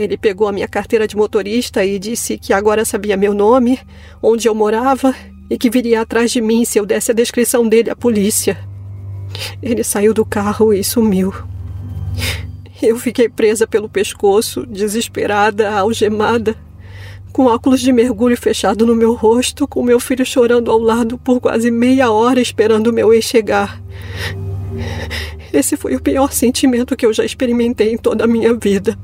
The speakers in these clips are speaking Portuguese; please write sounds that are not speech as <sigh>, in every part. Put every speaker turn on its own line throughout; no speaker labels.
Ele pegou a minha carteira de motorista e disse que agora sabia meu nome, onde eu morava e que viria atrás de mim se eu desse a descrição dele à polícia. Ele saiu do carro e sumiu. Eu fiquei presa pelo pescoço, desesperada, algemada, com óculos de mergulho fechado no meu rosto, com meu filho chorando ao lado por quase meia hora esperando meu ex chegar. Esse foi o pior sentimento que eu já experimentei em toda a minha vida.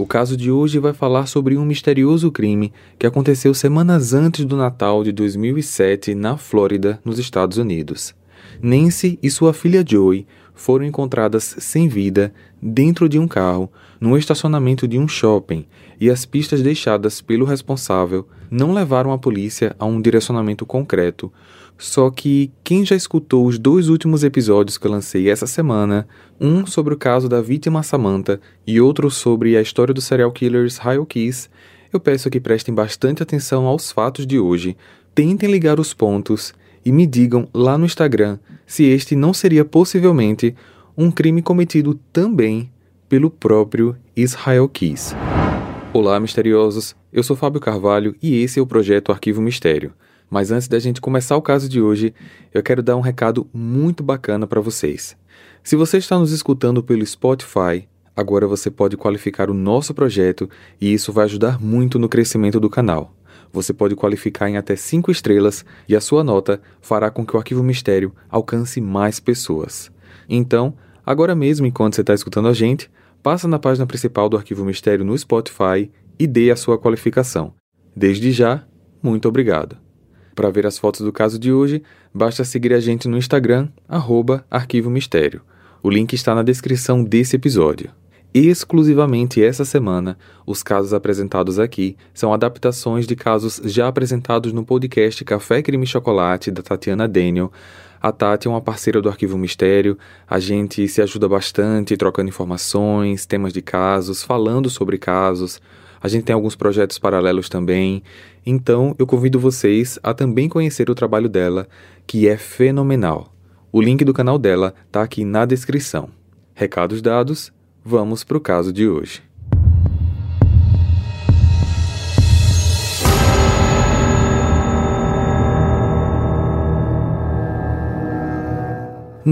O caso de hoje vai falar sobre um misterioso crime que aconteceu semanas antes do Natal de 2007 na Flórida, nos Estados Unidos. Nancy e sua filha Joey foram encontradas sem vida dentro de um carro no estacionamento de um shopping e as pistas deixadas pelo responsável não levaram a polícia a um direcionamento concreto. Só que quem já escutou os dois últimos episódios que eu lancei essa semana, um sobre o caso da vítima Samantha e outro sobre a história dos serial killers Hyle Keys, eu peço que prestem bastante atenção aos fatos de hoje, tentem ligar os pontos e me digam lá no Instagram se este não seria possivelmente um crime cometido também pelo próprio Israel Keys. Olá, misteriosos! Eu sou Fábio Carvalho e esse é o projeto Arquivo Mistério. Mas antes da gente começar o caso de hoje, eu quero dar um recado muito bacana para vocês. Se você está nos escutando pelo Spotify, agora você pode qualificar o nosso projeto e isso vai ajudar muito no crescimento do canal você pode qualificar em até 5 estrelas e a sua nota fará com que o Arquivo Mistério alcance mais pessoas. Então, agora mesmo enquanto você está escutando a gente, passa na página principal do Arquivo Mistério no Spotify e dê a sua qualificação. Desde já, muito obrigado. Para ver as fotos do caso de hoje, basta seguir a gente no Instagram, arroba Arquivo Mistério. O link está na descrição desse episódio. Exclusivamente essa semana, os casos apresentados aqui são adaptações de casos já apresentados no podcast Café Crime Chocolate da Tatiana Daniel. A Tati é uma parceira do Arquivo Mistério, a gente se ajuda bastante trocando informações, temas de casos, falando sobre casos. A gente tem alguns projetos paralelos também. Então, eu convido vocês a também conhecer o trabalho dela, que é fenomenal. O link do canal dela está aqui na descrição. Recados dados, Vamos para o caso de hoje.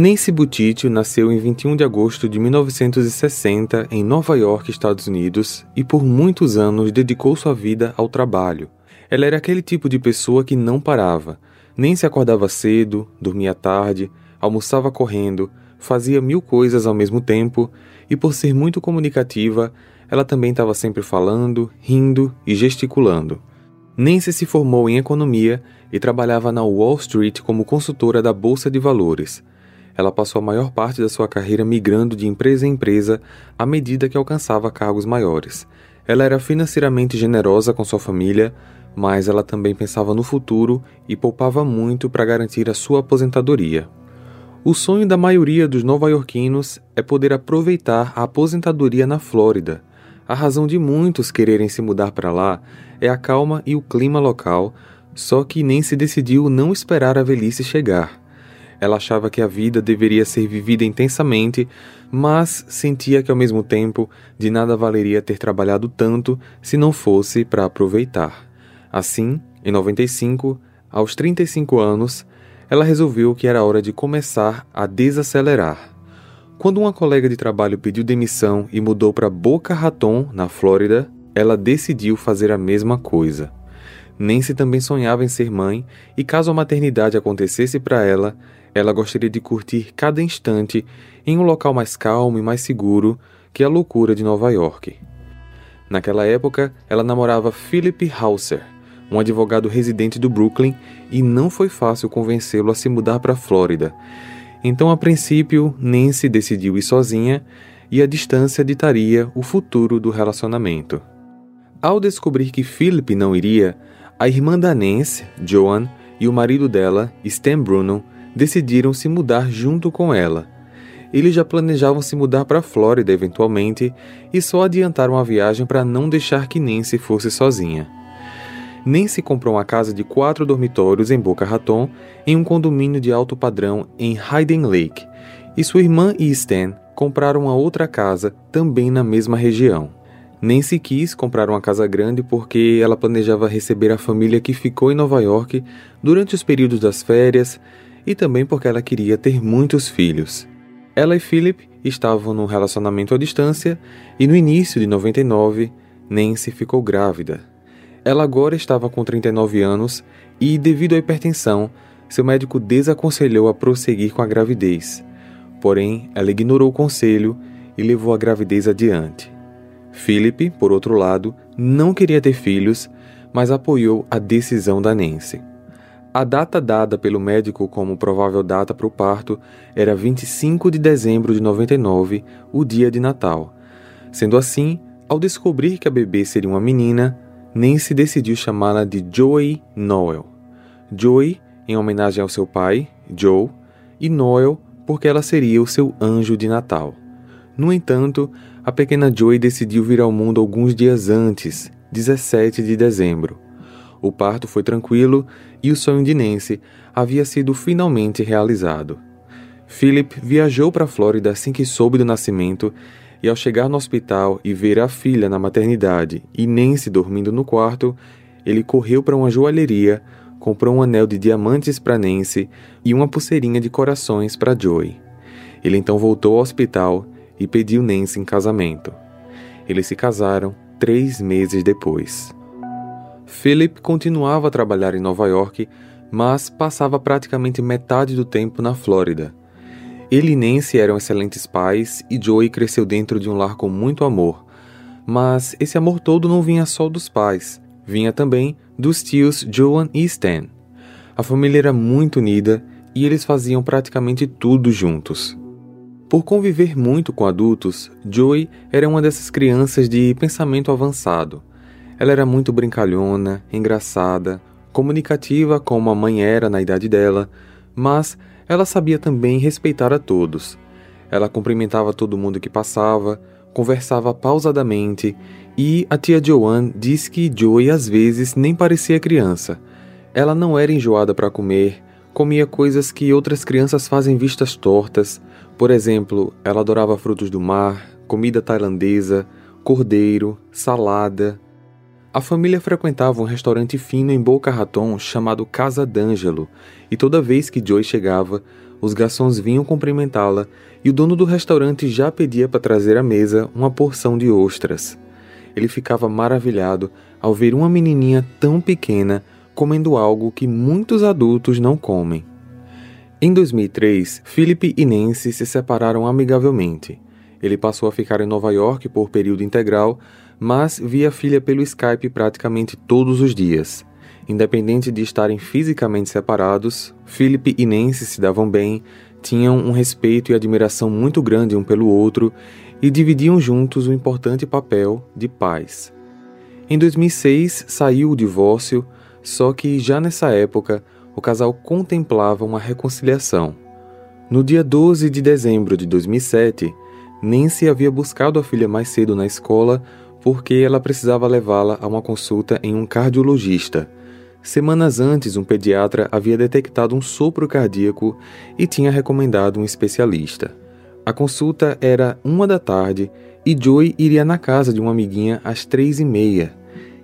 Nancy Buttigieg nasceu em 21 de agosto de 1960 em Nova York, Estados Unidos, e por muitos anos dedicou sua vida ao trabalho. Ela era aquele tipo de pessoa que não parava, nem se acordava cedo, dormia tarde, almoçava correndo, fazia mil coisas ao mesmo tempo e por ser muito comunicativa, ela também estava sempre falando, rindo e gesticulando. Nancy se formou em economia e trabalhava na Wall Street como consultora da Bolsa de Valores. Ela passou a maior parte da sua carreira migrando de empresa em empresa à medida que alcançava cargos maiores. Ela era financeiramente generosa com sua família, mas ela também pensava no futuro e poupava muito para garantir a sua aposentadoria. O sonho da maioria dos nova-iorquinos é poder aproveitar a aposentadoria na Flórida. A razão de muitos quererem se mudar para lá é a calma e o clima local, só que nem se decidiu não esperar a velhice chegar. Ela achava que a vida deveria ser vivida intensamente, mas sentia que ao mesmo tempo de nada valeria ter trabalhado tanto se não fosse para aproveitar. Assim, em 95, aos 35 anos, ela resolveu que era hora de começar a desacelerar. Quando uma colega de trabalho pediu demissão e mudou para Boca Raton, na Flórida, ela decidiu fazer a mesma coisa. Nancy também sonhava em ser mãe e, caso a maternidade acontecesse para ela, ela gostaria de curtir cada instante em um local mais calmo e mais seguro que a loucura de Nova York. Naquela época, ela namorava Philip Hauser, um advogado residente do Brooklyn, e não foi fácil convencê-lo a se mudar para a Flórida. Então, a princípio, Nancy decidiu ir sozinha e a distância ditaria o futuro do relacionamento. Ao descobrir que Philip não iria, a irmã da Nancy, Joan, e o marido dela, Stan Bruno, decidiram se mudar junto com ela. Eles já planejavam se mudar para a Flórida eventualmente e só adiantaram a viagem para não deixar que Nancy fosse sozinha se comprou uma casa de quatro dormitórios em Boca Raton, em um condomínio de alto padrão em Hayden Lake, e sua irmã e Stan compraram uma outra casa também na mesma região. Nancy quis comprar uma casa grande porque ela planejava receber a família que ficou em Nova York durante os períodos das férias e também porque ela queria ter muitos filhos. Ela e Philip estavam num relacionamento à distância e no início de 99, Nancy ficou grávida. Ela agora estava com 39 anos e, devido à hipertensão, seu médico desaconselhou a prosseguir com a gravidez. Porém, ela ignorou o conselho e levou a gravidez adiante. Philip, por outro lado, não queria ter filhos, mas apoiou a decisão da Nancy. A data dada pelo médico como provável data para o parto era 25 de dezembro de 99, o dia de Natal. Sendo assim, ao descobrir que a bebê seria uma menina, Nancy decidiu chamá-la de Joey Noel. Joey, em homenagem ao seu pai, Joe, e Noel, porque ela seria o seu anjo de Natal. No entanto, a pequena Joey decidiu vir ao mundo alguns dias antes, 17 de dezembro. O parto foi tranquilo e o sonho de Nancy havia sido finalmente realizado. Philip viajou para a Flórida assim que soube do nascimento e ao chegar no hospital e ver a filha na maternidade e Nancy dormindo no quarto, ele correu para uma joalheria, comprou um anel de diamantes para Nancy e uma pulseirinha de corações para Joey. Ele então voltou ao hospital e pediu Nancy em casamento. Eles se casaram três meses depois. Philip continuava a trabalhar em Nova York, mas passava praticamente metade do tempo na Flórida. Ele e Nancy eram excelentes pais e Joey cresceu dentro de um lar com muito amor. Mas esse amor todo não vinha só dos pais, vinha também dos tios Joan e Stan. A família era muito unida e eles faziam praticamente tudo juntos. Por conviver muito com adultos, Joey era uma dessas crianças de pensamento avançado. Ela era muito brincalhona, engraçada, comunicativa como a mãe era na idade dela, mas ela sabia também respeitar a todos. Ela cumprimentava todo mundo que passava, conversava pausadamente e a tia Joanne diz que Joey às vezes nem parecia criança. Ela não era enjoada para comer, comia coisas que outras crianças fazem vistas tortas, por exemplo, ela adorava frutos do mar, comida tailandesa, cordeiro, salada. A família frequentava um restaurante fino em Boca Raton chamado Casa d'Angelo, e toda vez que Joy chegava, os garçons vinham cumprimentá-la e o dono do restaurante já pedia para trazer à mesa uma porção de ostras. Ele ficava maravilhado ao ver uma menininha tão pequena comendo algo que muitos adultos não comem. Em 2003, Philip e Nancy se separaram amigavelmente. Ele passou a ficar em Nova York por período integral, mas via a filha pelo Skype praticamente todos os dias. Independente de estarem fisicamente separados, Philip e Nancy se davam bem, tinham um respeito e admiração muito grande um pelo outro e dividiam juntos o importante papel de pais. Em 2006 saiu o divórcio, só que já nessa época o casal contemplava uma reconciliação. No dia 12 de dezembro de 2007, Nancy havia buscado a filha mais cedo na escola porque ela precisava levá-la a uma consulta em um cardiologista. Semanas antes, um pediatra havia detectado um sopro cardíaco e tinha recomendado um especialista. A consulta era uma da tarde e Joy iria na casa de uma amiguinha às três e meia.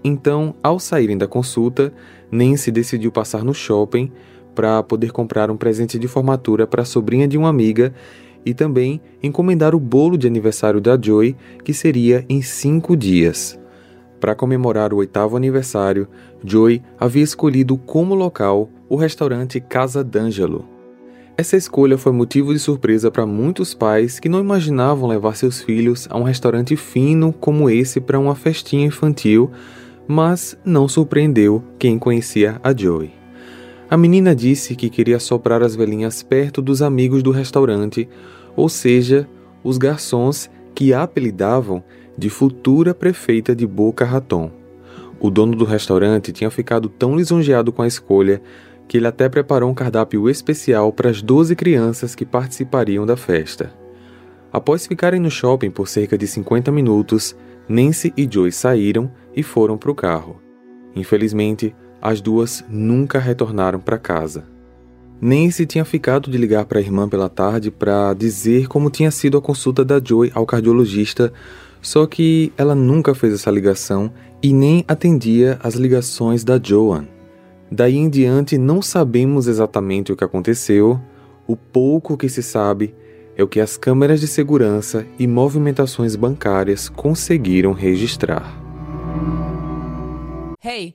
Então, ao saírem da consulta, Nancy decidiu passar no shopping para poder comprar um presente de formatura para a sobrinha de uma amiga e também encomendar o bolo de aniversário da Joy, que seria em cinco dias. Para comemorar o oitavo aniversário, Joy havia escolhido como local o restaurante Casa d'Angelo. Essa escolha foi motivo de surpresa para muitos pais que não imaginavam levar seus filhos a um restaurante fino como esse para uma festinha infantil mas não surpreendeu quem conhecia a Joey. A menina disse que queria soprar as velhinhas perto dos amigos do restaurante, ou seja, os garçons que a apelidavam de futura prefeita de Boca Raton. O dono do restaurante tinha ficado tão lisonjeado com a escolha que ele até preparou um cardápio especial para as 12 crianças que participariam da festa. Após ficarem no shopping por cerca de 50 minutos, Nancy e Joy saíram e foram para o carro. Infelizmente, as duas nunca retornaram para casa. Nancy tinha ficado de ligar para a irmã pela tarde para dizer como tinha sido a consulta da Joy ao cardiologista, Só que ela nunca fez essa ligação e nem atendia as ligações da Joan. Daí em diante não sabemos exatamente o que aconteceu, o pouco que se sabe é o que as câmeras de segurança e movimentações bancárias conseguiram registrar.
Hey,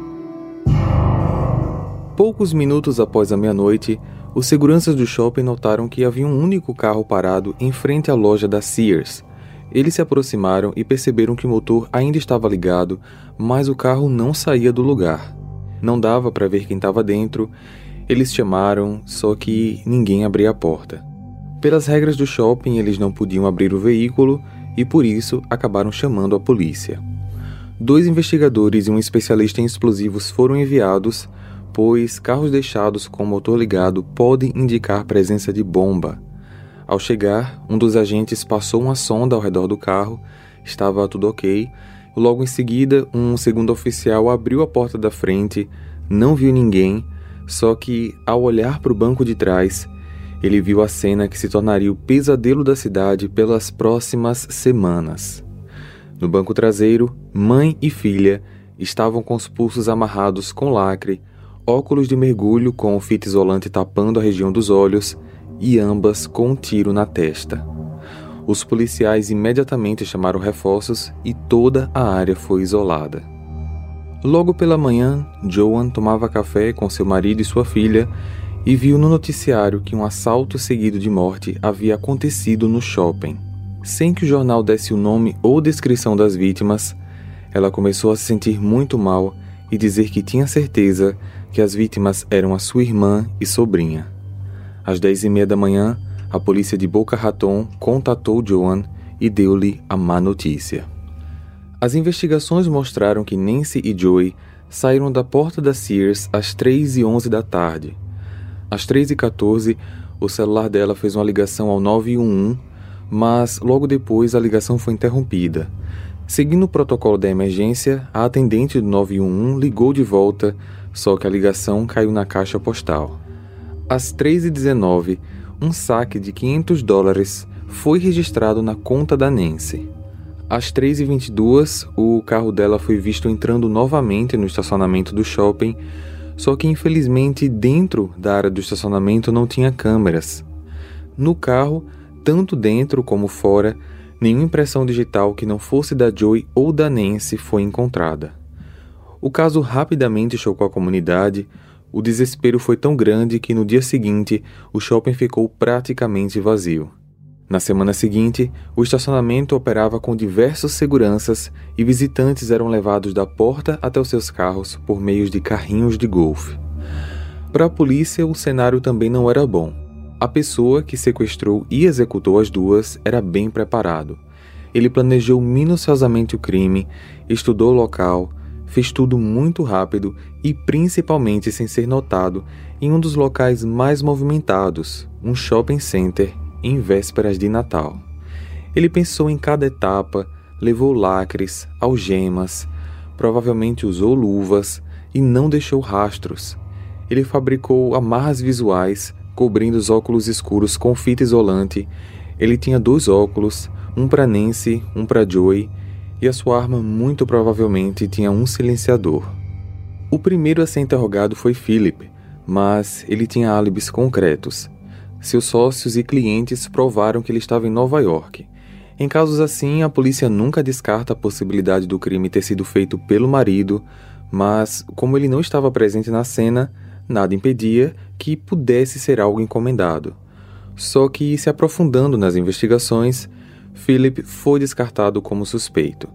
Poucos minutos após a meia-noite, os seguranças do shopping notaram que havia um único carro parado em frente à loja da Sears. Eles se aproximaram e perceberam que o motor ainda estava ligado, mas o carro não saía do lugar. Não dava para ver quem estava dentro. Eles chamaram, só que ninguém abria a porta. Pelas regras do shopping, eles não podiam abrir o veículo e por isso acabaram chamando a polícia. Dois investigadores e um especialista em explosivos foram enviados pois carros deixados com o motor ligado podem indicar presença de bomba. Ao chegar, um dos agentes passou uma sonda ao redor do carro, estava tudo ok. Logo em seguida, um segundo oficial abriu a porta da frente, não viu ninguém, só que, ao olhar para o banco de trás, ele viu a cena que se tornaria o pesadelo da cidade pelas próximas semanas. No banco traseiro, mãe e filha estavam com os pulsos amarrados com lacre, óculos de mergulho com fita isolante tapando a região dos olhos e ambas com um tiro na testa. Os policiais imediatamente chamaram reforços e toda a área foi isolada. Logo pela manhã, Joan tomava café com seu marido e sua filha e viu no noticiário que um assalto seguido de morte havia acontecido no shopping. Sem que o jornal desse o nome ou descrição das vítimas, ela começou a se sentir muito mal e dizer que tinha certeza que as vítimas eram a sua irmã e sobrinha. Às dez e meia da manhã, a polícia de Boca Raton contatou Joan e deu-lhe a má notícia. As investigações mostraram que Nancy e Joey saíram da porta da Sears às 3 e 11 da tarde. Às 3 e 14, o celular dela fez uma ligação ao 911, mas logo depois a ligação foi interrompida. Seguindo o protocolo da emergência, a atendente do 911 ligou de volta só que a ligação caiu na caixa postal. Às 3h19, um saque de 500 dólares foi registrado na conta da Nancy. Às 3h22, o carro dela foi visto entrando novamente no estacionamento do shopping, só que infelizmente dentro da área do estacionamento não tinha câmeras. No carro, tanto dentro como fora, nenhuma impressão digital que não fosse da Joy ou da Nancy foi encontrada. O caso rapidamente chocou a comunidade. O desespero foi tão grande que no dia seguinte o shopping ficou praticamente vazio. Na semana seguinte, o estacionamento operava com diversos seguranças e visitantes eram levados da porta até os seus carros por meio de carrinhos de golfe. Para a polícia, o cenário também não era bom. A pessoa que sequestrou e executou as duas era bem preparado. Ele planejou minuciosamente o crime, estudou o local, fez tudo muito rápido e principalmente sem ser notado em um dos locais mais movimentados, um shopping center, em vésperas de Natal. Ele pensou em cada etapa, levou lacres, algemas, provavelmente usou luvas e não deixou rastros. Ele fabricou amarras visuais, cobrindo os óculos escuros com fita isolante. Ele tinha dois óculos, um para Nancy, um para Joey, e a sua arma muito provavelmente tinha um silenciador. O primeiro a ser interrogado foi Philip, mas ele tinha álibis concretos. Seus sócios e clientes provaram que ele estava em Nova York. Em casos assim, a polícia nunca descarta a possibilidade do crime ter sido feito pelo marido, mas como ele não estava presente na cena, nada impedia que pudesse ser algo encomendado. Só que, se aprofundando nas investigações, Philip foi descartado como suspeito.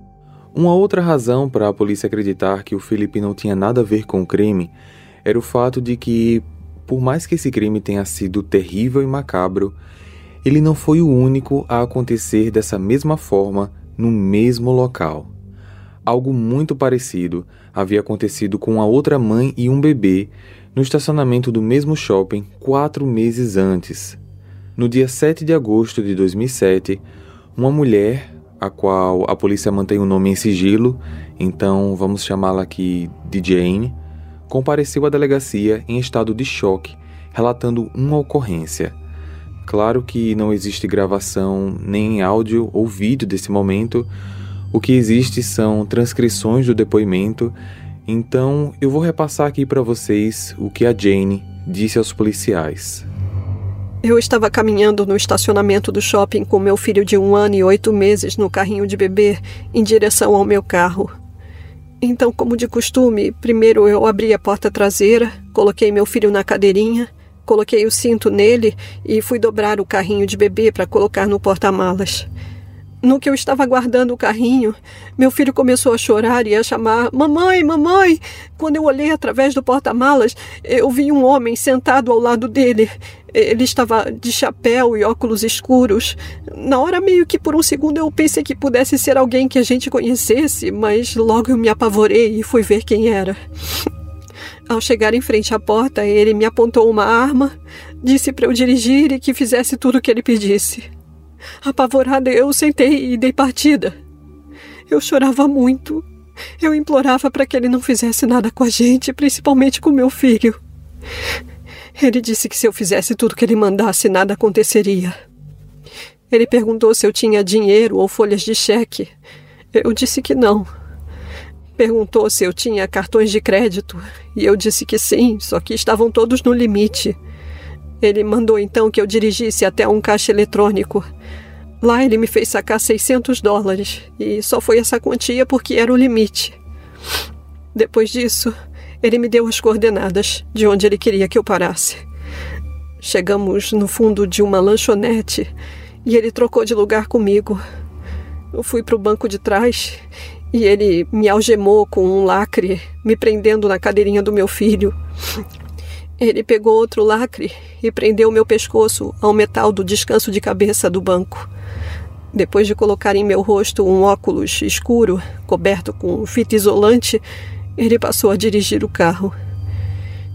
Uma outra razão para a polícia acreditar que o Philip não tinha nada a ver com o crime era o fato de que, por mais que esse crime tenha sido terrível e macabro, ele não foi o único a acontecer dessa mesma forma no mesmo local. Algo muito parecido havia acontecido com a outra mãe e um bebê no estacionamento do mesmo shopping quatro meses antes. No dia 7 de agosto de 2007, uma mulher, a qual a polícia mantém o nome em sigilo, então vamos chamá-la aqui de Jane, compareceu à delegacia em estado de choque, relatando uma ocorrência. Claro que não existe gravação nem áudio ou vídeo desse momento, o que existe são transcrições do depoimento, então eu vou repassar aqui para vocês o que a Jane disse aos policiais.
Eu estava caminhando no estacionamento do shopping com meu filho de um ano e oito meses no carrinho de bebê em direção ao meu carro. Então, como de costume, primeiro eu abri a porta traseira, coloquei meu filho na cadeirinha, coloquei o cinto nele e fui dobrar o carrinho de bebê para colocar no porta-malas. No que eu estava guardando o carrinho, meu filho começou a chorar e a chamar: Mamãe, mamãe! Quando eu olhei através do porta-malas, eu vi um homem sentado ao lado dele. Ele estava de chapéu e óculos escuros. Na hora, meio que por um segundo, eu pensei que pudesse ser alguém que a gente conhecesse, mas logo eu me apavorei e fui ver quem era. Ao chegar em frente à porta, ele me apontou uma arma, disse para eu dirigir e que fizesse tudo o que ele pedisse. Apavorada, eu sentei e dei partida. Eu chorava muito. Eu implorava para que ele não fizesse nada com a gente, principalmente com meu filho. Ele disse que se eu fizesse tudo que ele mandasse, nada aconteceria. Ele perguntou se eu tinha dinheiro ou folhas de cheque. Eu disse que não. Perguntou se eu tinha cartões de crédito e eu disse que sim, só que estavam todos no limite. Ele mandou então que eu dirigisse até um caixa eletrônico. Lá ele me fez sacar 600 dólares e só foi essa quantia porque era o limite. Depois disso, ele me deu as coordenadas de onde ele queria que eu parasse. Chegamos no fundo de uma lanchonete e ele trocou de lugar comigo. Eu fui para o banco de trás e ele me algemou com um lacre, me prendendo na cadeirinha do meu filho. Ele pegou outro lacre e prendeu meu pescoço ao metal do descanso de cabeça do banco. Depois de colocar em meu rosto um óculos escuro, coberto com fita isolante, ele passou a dirigir o carro.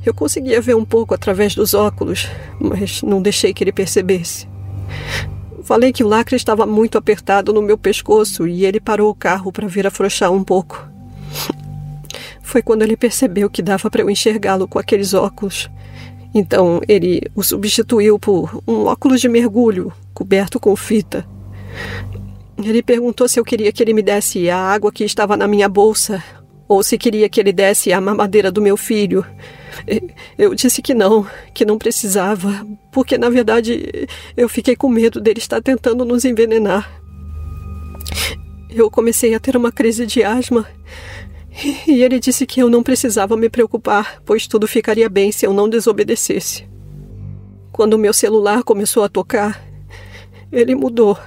Eu conseguia ver um pouco através dos óculos, mas não deixei que ele percebesse. Falei que o lacre estava muito apertado no meu pescoço e ele parou o carro para vir afrouxar um pouco. Foi quando ele percebeu que dava para eu enxergá-lo com aqueles óculos. Então ele o substituiu por um óculos de mergulho coberto com fita. Ele perguntou se eu queria que ele me desse a água que estava na minha bolsa ou se queria que ele desse a mamadeira do meu filho. Eu disse que não, que não precisava, porque na verdade eu fiquei com medo dele estar tentando nos envenenar. Eu comecei a ter uma crise de asma e ele disse que eu não precisava me preocupar, pois tudo ficaria bem se eu não desobedecesse. Quando meu celular começou a tocar, ele mudou.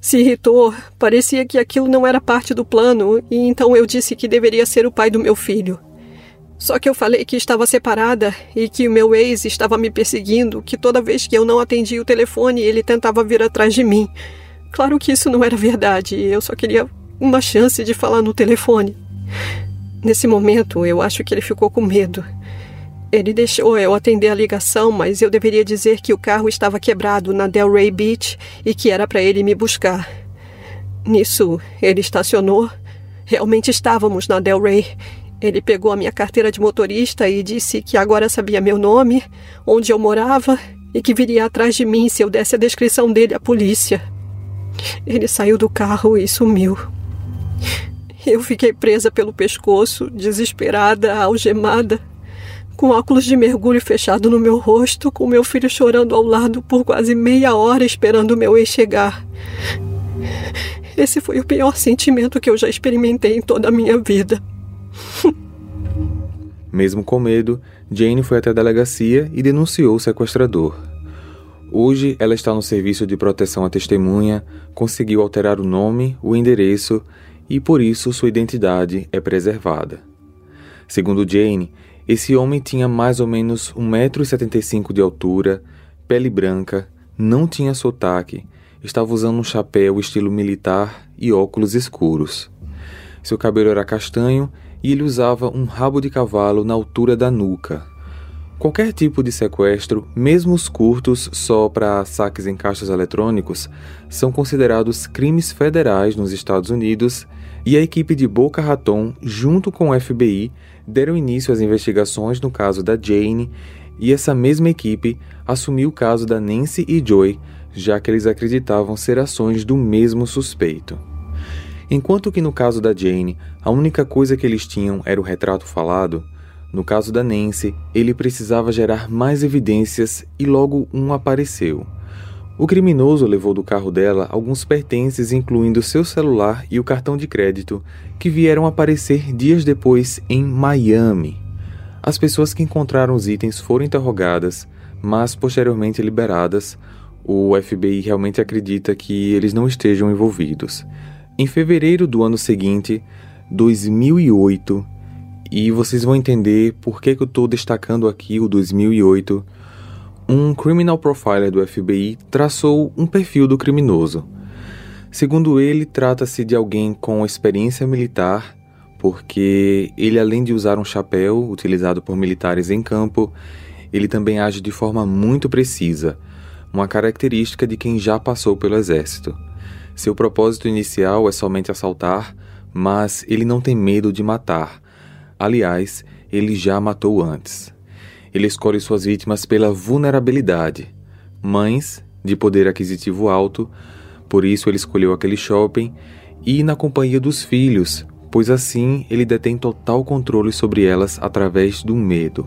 Se irritou, parecia que aquilo não era parte do plano, e então eu disse que deveria ser o pai do meu filho. Só que eu falei que estava separada e que o meu ex estava me perseguindo, que toda vez que eu não atendia o telefone ele tentava vir atrás de mim. Claro que isso não era verdade, eu só queria uma chance de falar no telefone. Nesse momento, eu acho que ele ficou com medo. Ele deixou eu atender a ligação, mas eu deveria dizer que o carro estava quebrado na Delray Beach e que era para ele me buscar. Nisso, ele estacionou. Realmente estávamos na Delray. Ele pegou a minha carteira de motorista e disse que agora sabia meu nome, onde eu morava e que viria atrás de mim se eu desse a descrição dele à polícia. Ele saiu do carro e sumiu. Eu fiquei presa pelo pescoço, desesperada, algemada, com óculos de mergulho fechado no meu rosto, com meu filho chorando ao lado por quase meia hora esperando meu ex chegar. Esse foi o pior sentimento que eu já experimentei em toda a minha vida. <laughs>
Mesmo com medo, Jane foi até a delegacia e denunciou o sequestrador. Hoje ela está no serviço de proteção à testemunha, conseguiu alterar o nome, o endereço e por isso sua identidade é preservada. Segundo Jane, esse homem tinha mais ou menos 1,75m de altura, pele branca, não tinha sotaque, estava usando um chapéu estilo militar e óculos escuros. Seu cabelo era castanho e ele usava um rabo de cavalo na altura da nuca. Qualquer tipo de sequestro, mesmo os curtos só para saques em caixas eletrônicos, são considerados crimes federais nos Estados Unidos e a equipe de Boca Raton, junto com o FBI, deram início às investigações no caso da Jane e essa mesma equipe assumiu o caso da Nancy e Joy, já que eles acreditavam ser ações do mesmo suspeito. Enquanto que no caso da Jane, a única coisa que eles tinham era o retrato falado, no caso da Nancy, ele precisava gerar mais evidências e logo um apareceu. O criminoso levou do carro dela alguns pertences, incluindo seu celular e o cartão de crédito, que vieram aparecer dias depois em Miami. As pessoas que encontraram os itens foram interrogadas, mas posteriormente liberadas. O FBI realmente acredita que eles não estejam envolvidos. Em fevereiro do ano seguinte, 2008, e vocês vão entender por que, que eu estou destacando aqui o 2008, um criminal profiler do FBI traçou um perfil do criminoso. Segundo ele, trata-se de alguém com experiência militar, porque ele, além de usar um chapéu utilizado por militares em campo, ele também age de forma muito precisa, uma característica de quem já passou pelo exército. Seu propósito inicial é somente assaltar, mas ele não tem medo de matar. Aliás, ele já matou antes. Ele escolhe suas vítimas pela vulnerabilidade. Mães, de poder aquisitivo alto, por isso ele escolheu aquele shopping, e na companhia dos filhos, pois assim ele detém total controle sobre elas através do medo.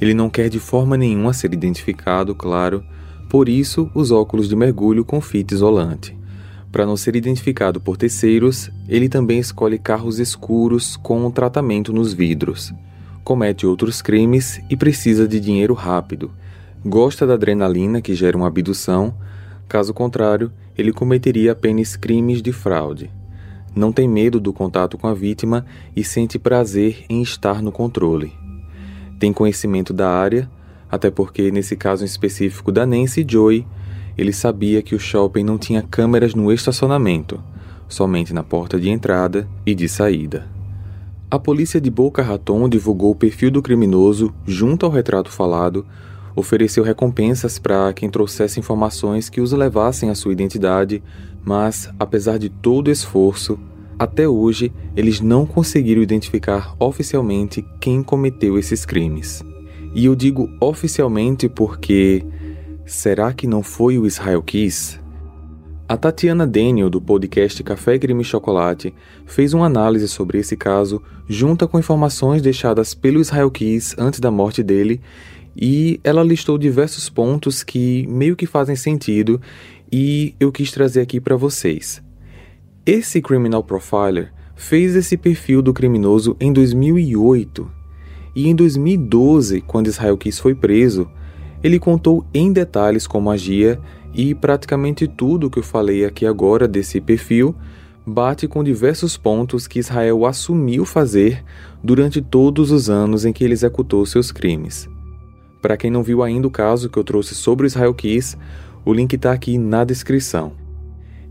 Ele não quer de forma nenhuma ser identificado, claro, por isso os óculos de mergulho com fita isolante. Para não ser identificado por terceiros, ele também escolhe carros escuros com um tratamento nos vidros. Comete outros crimes e precisa de dinheiro rápido. Gosta da adrenalina que gera uma abdução, caso contrário, ele cometeria apenas crimes de fraude. Não tem medo do contato com a vítima e sente prazer em estar no controle. Tem conhecimento da área, até porque, nesse caso específico da Nancy Joy, ele sabia que o shopping não tinha câmeras no estacionamento, somente na porta de entrada e de saída. A polícia de Boca Raton divulgou o perfil do criminoso junto ao retrato falado, ofereceu recompensas para quem trouxesse informações que os levassem à sua identidade, mas, apesar de todo o esforço, até hoje eles não conseguiram identificar oficialmente quem cometeu esses crimes. E eu digo oficialmente porque Será que não foi o Israel Kiss? A Tatiana Daniel, do podcast Café Crime Chocolate, fez uma análise sobre esse caso, junta com informações deixadas pelo Israel Kiss antes da morte dele, e ela listou diversos pontos que meio que fazem sentido e eu quis trazer aqui para vocês. Esse criminal profiler fez esse perfil do criminoso em 2008 e em 2012, quando Israel Kiss foi preso, ele contou em detalhes como agia e praticamente tudo que eu falei aqui agora desse perfil bate com diversos pontos que Israel assumiu fazer durante todos os anos em que ele executou seus crimes. Para quem não viu ainda o caso que eu trouxe sobre Israel Kiss, o link está aqui na descrição.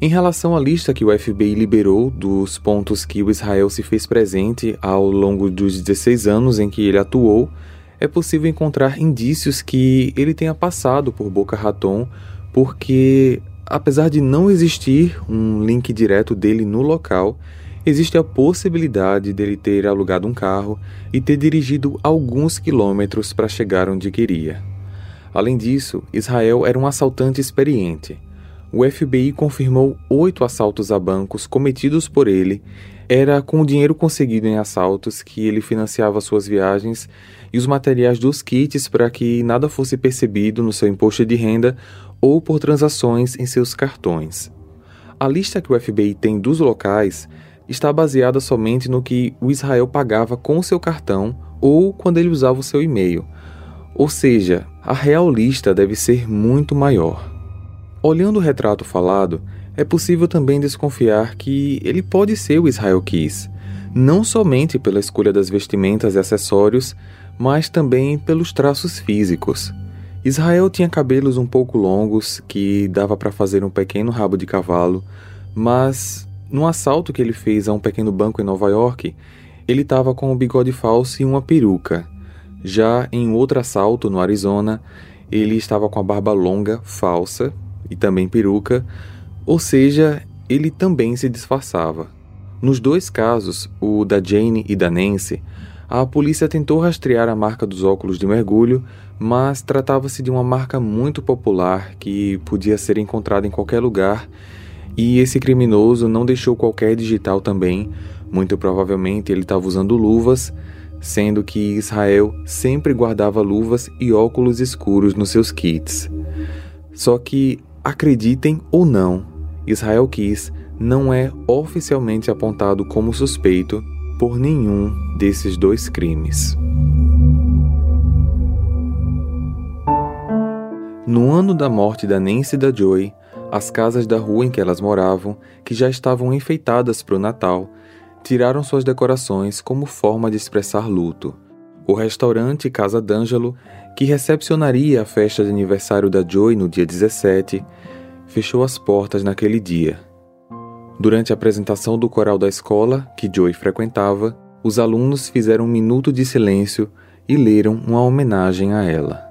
Em relação à lista que o FBI liberou dos pontos que o Israel se fez presente ao longo dos 16 anos em que ele atuou, é possível encontrar indícios que ele tenha passado por Boca Raton, porque apesar de não existir um link direto dele no local, existe a possibilidade dele ter alugado um carro e ter dirigido alguns quilômetros para chegar onde queria. Além disso, Israel era um assaltante experiente. O FBI confirmou oito assaltos a bancos cometidos por ele. Era com o dinheiro conseguido em assaltos que ele financiava suas viagens e os materiais dos kits para que nada fosse percebido no seu imposto de renda ou por transações em seus cartões. A lista que o FBI tem dos locais está baseada somente no que o Israel pagava com seu cartão ou quando ele usava o seu e-mail. Ou seja, a real lista deve ser muito maior. Olhando o retrato falado, é possível também desconfiar que ele pode ser o Israel Kiss, não somente pela escolha das vestimentas e acessórios, mas também pelos traços físicos. Israel tinha cabelos um pouco longos que dava para fazer um pequeno rabo de cavalo, mas no assalto que ele fez a um pequeno banco em Nova York, ele estava com um bigode falso e uma peruca. Já em outro assalto no Arizona, ele estava com a barba longa, falsa e também peruca, ou seja, ele também se disfarçava. Nos dois casos, o da Jane e da Nancy, a polícia tentou rastrear a marca dos óculos de mergulho, mas tratava-se de uma marca muito popular que podia ser encontrada em qualquer lugar, e esse criminoso não deixou qualquer digital também, muito provavelmente ele estava usando luvas, sendo que Israel sempre guardava luvas e óculos escuros nos seus kits. Só que, acreditem ou não, Israel Kiss não é oficialmente apontado como suspeito por nenhum desses dois crimes. No ano da morte da Nancy e da Joy, as casas da rua em que elas moravam, que já estavam enfeitadas para o Natal, tiraram suas decorações como forma de expressar luto. O restaurante Casa D'Angelo, que recepcionaria a festa de aniversário da Joy no dia 17, fechou as portas naquele dia. Durante a apresentação do coral da escola, que Joy frequentava, os alunos fizeram um minuto de silêncio e leram uma homenagem a ela.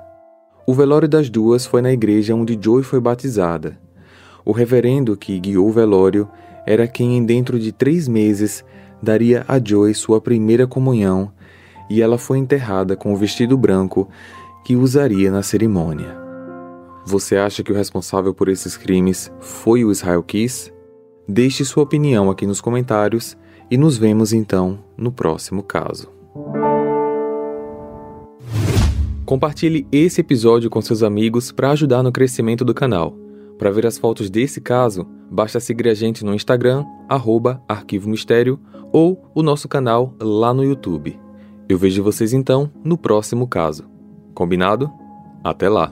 O velório das duas foi na igreja onde Joy foi batizada. O reverendo que guiou o velório era quem, dentro de três meses, daria a Joy sua primeira comunhão e ela foi enterrada com o vestido branco que usaria na cerimônia. Você acha que o responsável por esses crimes foi o Israel Kiss? Deixe sua opinião aqui nos comentários e nos vemos então no próximo caso. Compartilhe esse episódio com seus amigos para ajudar no crescimento do canal. Para ver as fotos desse caso, basta seguir a gente no Instagram, arroba Arquivo Mistério, ou o nosso canal lá no YouTube. Eu vejo vocês então no próximo caso. Combinado? Até lá!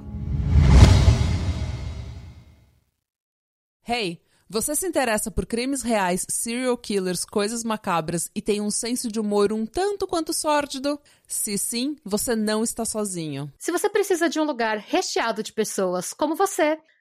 Hey, você se interessa por crimes reais, serial killers, coisas macabras e tem um senso de humor um tanto quanto sórdido? Se sim, você não está sozinho.
Se você precisa de um lugar recheado de pessoas como você,